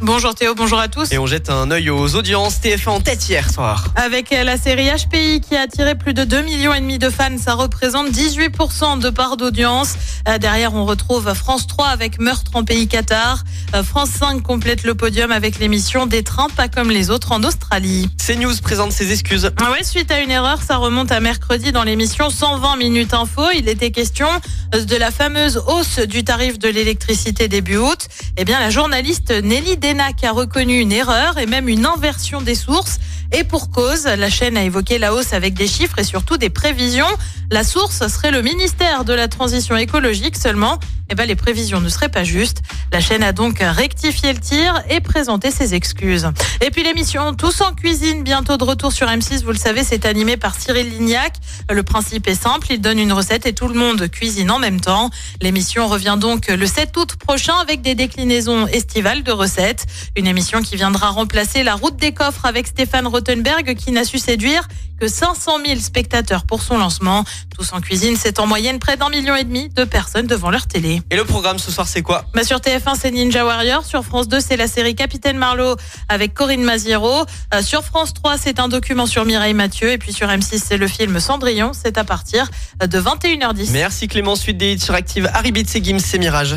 Bonjour Théo, bonjour à tous. Et on jette un œil aux audiences TF1 en tête hier soir. Avec la série HPI qui a attiré plus de 2 millions et demi de fans, ça représente 18% de part d'audience. Euh, Derrière, on retrouve France 3 avec Meurtre en pays Qatar. Euh, France 5 complète le podium avec l'émission Des trains pas comme les autres en Australie. CNews présente ses excuses. Ah Ouais, suite à une erreur, ça remonte à mercredi dans l'émission 120 minutes info. Il était question de la fameuse hausse du tarif de l'électricité début août. Eh bien, la journaliste Nelly Denac a reconnu une erreur et même une inversion des sources. Et pour cause, la chaîne a évoqué la hausse avec des chiffres et surtout des prévisions. La source serait le ministère de la Transition écologique seulement. Eh ben, les prévisions ne seraient pas justes. La chaîne a donc rectifié le tir et présenté ses excuses. Et puis l'émission Tous en cuisine, bientôt de retour sur M6. Vous le savez, c'est animé par Cyril Lignac. Le principe est simple. Il donne une recette et tout le monde cuisine en même temps. L'émission revient donc le 7 août prochain avec des déclinaisons estivales de recettes. Une émission qui viendra remplacer la route des coffres avec Stéphane Rothenberg qui n'a su séduire que 500 000 spectateurs pour son lancement. Tous en cuisine, c'est en moyenne près d'un million et demi de personnes devant leur télé. Et le programme ce soir c'est quoi? Bah sur TF1, c'est Ninja Warrior. Sur France 2, c'est la série Capitaine Marlowe avec Corinne Maziero. Euh, sur France 3, c'est un document sur Mireille Mathieu. Et puis sur M6, c'est le film Cendrillon. C'est à partir de 21h10. Merci Clémence, suite des hits sur Active, Haribit, c'est Gims, c'est Mirage.